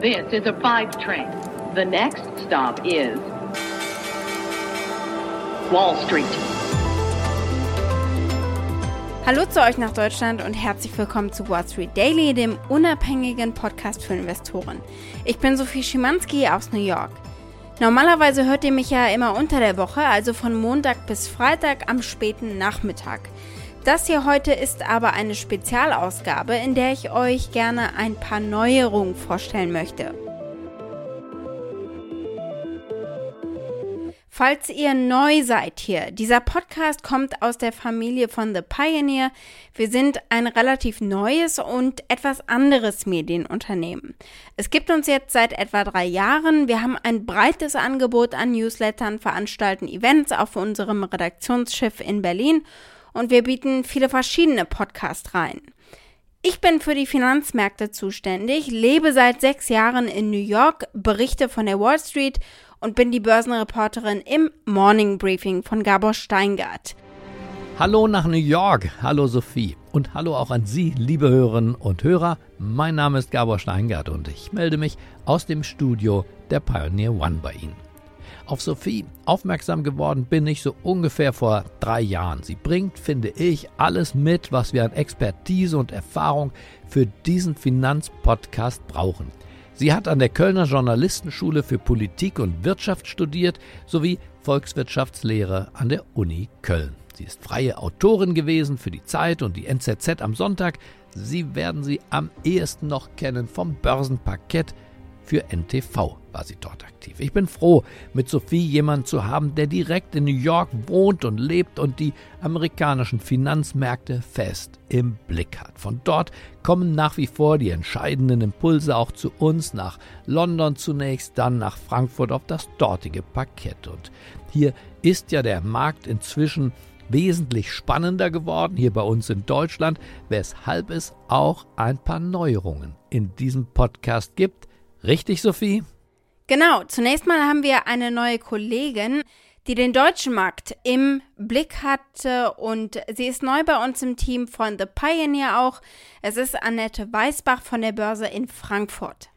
This is a five train. The next stop is Wall Street. Hallo zu euch nach Deutschland und herzlich willkommen zu Wall Street Daily, dem unabhängigen Podcast für Investoren. Ich bin Sophie Schimanski aus New York. Normalerweise hört ihr mich ja immer unter der Woche, also von Montag bis Freitag am späten Nachmittag. Das hier heute ist aber eine Spezialausgabe, in der ich euch gerne ein paar Neuerungen vorstellen möchte. Falls ihr neu seid hier, dieser Podcast kommt aus der Familie von The Pioneer. Wir sind ein relativ neues und etwas anderes Medienunternehmen. Es gibt uns jetzt seit etwa drei Jahren. Wir haben ein breites Angebot an Newslettern, veranstalten Events auf unserem Redaktionsschiff in Berlin und wir bieten viele verschiedene Podcasts rein. Ich bin für die Finanzmärkte zuständig, lebe seit sechs Jahren in New York, berichte von der Wall Street und bin die Börsenreporterin im Morning Briefing von Gabor Steingart. Hallo nach New York, hallo Sophie und hallo auch an Sie, liebe Hörerinnen und Hörer. Mein Name ist Gabor Steingart und ich melde mich aus dem Studio der Pioneer One bei Ihnen. Auf Sophie aufmerksam geworden bin ich so ungefähr vor drei Jahren. Sie bringt, finde ich, alles mit, was wir an Expertise und Erfahrung für diesen Finanzpodcast brauchen. Sie hat an der Kölner Journalistenschule für Politik und Wirtschaft studiert sowie Volkswirtschaftslehre an der Uni Köln. Sie ist freie Autorin gewesen für die Zeit und die NZZ am Sonntag. Sie werden sie am ehesten noch kennen vom Börsenparkett für NTV war sie dort aktiv. Ich bin froh, mit Sophie jemanden zu haben, der direkt in New York wohnt und lebt und die amerikanischen Finanzmärkte fest im Blick hat. Von dort kommen nach wie vor die entscheidenden Impulse auch zu uns, nach London zunächst, dann nach Frankfurt auf das dortige Parkett. Und hier ist ja der Markt inzwischen wesentlich spannender geworden hier bei uns in Deutschland, weshalb es auch ein paar Neuerungen in diesem Podcast gibt. Richtig, Sophie? Genau, zunächst mal haben wir eine neue Kollegin, die den deutschen Markt im Blick hatte und sie ist neu bei uns im Team von The Pioneer auch. Es ist Annette Weißbach von der Börse in Frankfurt.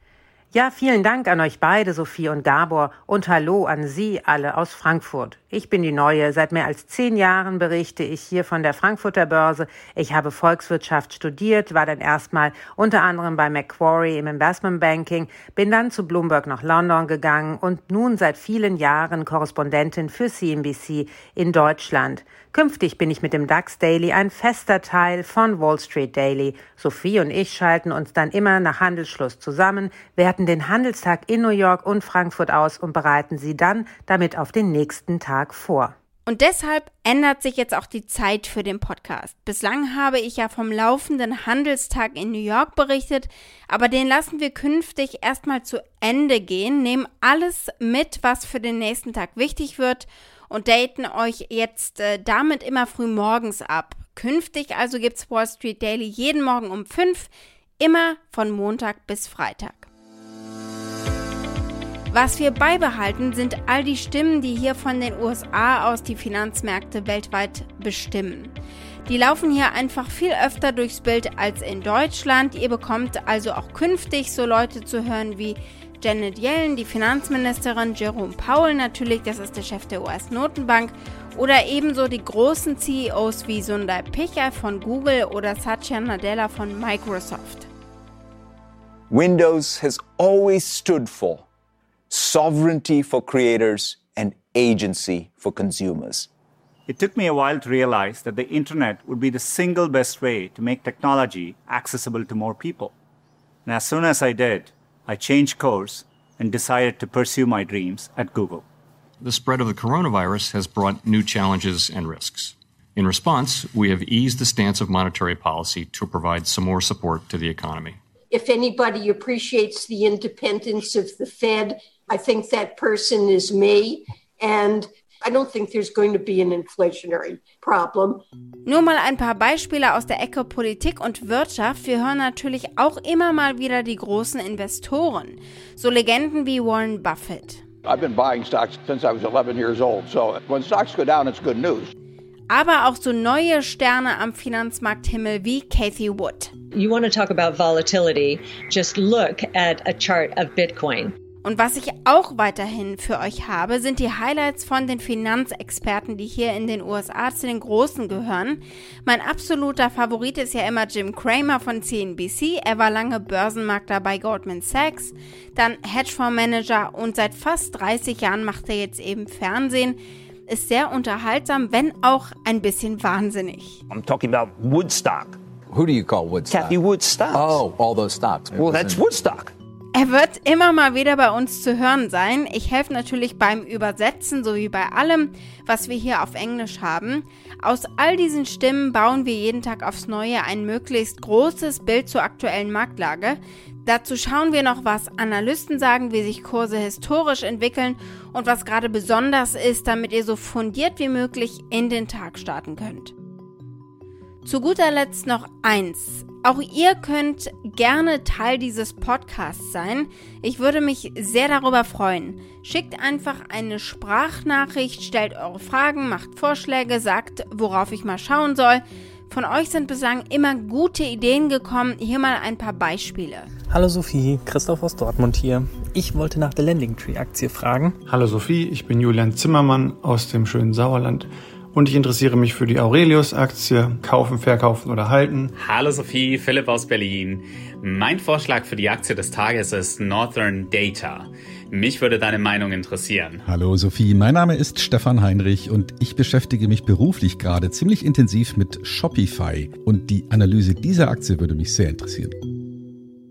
Ja, vielen Dank an euch beide, Sophie und Gabor, und hallo an Sie alle aus Frankfurt. Ich bin die Neue. Seit mehr als zehn Jahren berichte ich hier von der Frankfurter Börse. Ich habe Volkswirtschaft studiert, war dann erstmal unter anderem bei Macquarie im Investment Banking, bin dann zu Bloomberg nach London gegangen und nun seit vielen Jahren Korrespondentin für CNBC in Deutschland. Künftig bin ich mit dem DAX Daily ein fester Teil von Wall Street Daily. Sophie und ich schalten uns dann immer nach Handelsschluss zusammen, werten den Handelstag in New York und Frankfurt aus und bereiten sie dann damit auf den nächsten Tag vor. Und deshalb ändert sich jetzt auch die Zeit für den Podcast. Bislang habe ich ja vom laufenden Handelstag in New York berichtet, aber den lassen wir künftig erstmal zu Ende gehen, nehmen alles mit, was für den nächsten Tag wichtig wird und daten euch jetzt äh, damit immer früh morgens ab. Künftig also gibt's Wall Street Daily jeden Morgen um 5, immer von Montag bis Freitag. Was wir beibehalten, sind all die Stimmen, die hier von den USA aus die Finanzmärkte weltweit bestimmen. Die laufen hier einfach viel öfter durchs Bild als in Deutschland. Ihr bekommt also auch künftig so Leute zu hören wie Janet Yellen, die Finanzministerin, Jerome Powell natürlich, das ist der Chef der US-Notenbank, oder ebenso die großen CEOs wie Sundar Pichai von Google oder Satya Nadella von Microsoft. Windows has always stood for sovereignty for creators and agency for consumers. It took me a while to realize that the internet would be the single best way to make technology accessible to more people. And as soon as I did, I changed course and decided to pursue my dreams at Google. The spread of the coronavirus has brought new challenges and risks. In response, we have eased the stance of monetary policy to provide some more support to the economy. If anybody appreciates the independence of the Fed, I think that person is me. And I don't think there's going to be an inflationary problem. Nur mal ein paar Beispiele aus der Ecke Politik und Wirtschaft. Wir hören natürlich auch immer mal wieder die großen Investoren. So Legenden wie Warren Buffett. I've been buying stocks since I was 11 years old. So when stocks go down, it's good news. aber auch so neue Sterne am Finanzmarkthimmel wie Cathy Wood. You want to talk about volatility, just look at a chart of Bitcoin. Und was ich auch weiterhin für euch habe, sind die Highlights von den Finanzexperten, die hier in den USA zu den Großen gehören. Mein absoluter Favorit ist ja immer Jim Cramer von CNBC. Er war lange Börsenmakler bei Goldman Sachs, dann Hedgefondsmanager und seit fast 30 Jahren macht er jetzt eben Fernsehen. Ist sehr unterhaltsam, wenn auch ein bisschen wahnsinnig. I'm talking about Woodstock. Who do you call Woodstock? Kathy Wood stocks. Oh, all those stocks. well, that's Woodstock. Er wird immer mal wieder bei uns zu hören sein. Ich helfe natürlich beim Übersetzen sowie bei allem, was wir hier auf Englisch haben. Aus all diesen Stimmen bauen wir jeden Tag aufs Neue ein möglichst großes Bild zur aktuellen Marktlage. Dazu schauen wir noch, was Analysten sagen, wie sich Kurse historisch entwickeln und was gerade besonders ist, damit ihr so fundiert wie möglich in den Tag starten könnt. Zu guter Letzt noch eins. Auch ihr könnt gerne Teil dieses Podcasts sein. Ich würde mich sehr darüber freuen. Schickt einfach eine Sprachnachricht, stellt eure Fragen, macht Vorschläge, sagt, worauf ich mal schauen soll. Von euch sind bislang immer gute Ideen gekommen. Hier mal ein paar Beispiele. Hallo Sophie, Christoph aus Dortmund hier. Ich wollte nach der Landing Tree Aktie fragen. Hallo Sophie, ich bin Julian Zimmermann aus dem schönen Sauerland und ich interessiere mich für die Aurelius-Aktie. Kaufen, verkaufen oder halten. Hallo Sophie, Philipp aus Berlin. Mein Vorschlag für die Aktie des Tages ist Northern Data. Mich würde deine Meinung interessieren. Hallo Sophie, mein Name ist Stefan Heinrich und ich beschäftige mich beruflich gerade ziemlich intensiv mit Shopify. Und die Analyse dieser Aktie würde mich sehr interessieren.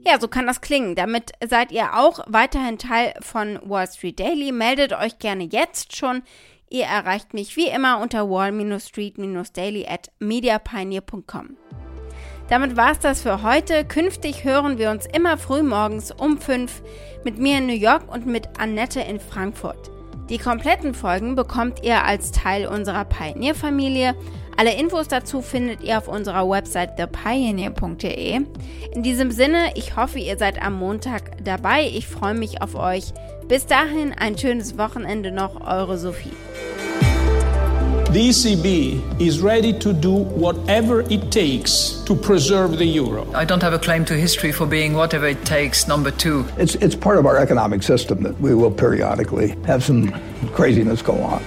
Ja, so kann das klingen. Damit seid ihr auch weiterhin Teil von Wall Street Daily. Meldet euch gerne jetzt schon. Ihr erreicht mich wie immer unter wall-street-daily at mediapioneer.com. Damit war's das für heute. Künftig hören wir uns immer früh morgens um 5 mit mir in New York und mit Annette in Frankfurt. Die kompletten Folgen bekommt ihr als Teil unserer Pioneer-Familie. Alle Infos dazu findet ihr auf unserer Website thepioneer.de. In diesem Sinne, ich hoffe, ihr seid am Montag dabei. Ich freue mich auf euch. Bis dahin ein schönes Wochenende noch, eure Sophie. The ECB is ready to do whatever it takes to preserve the euro. I don't have a claim to history for being whatever it takes number two. It's, it's part of our economic system that we will periodically have some craziness go on.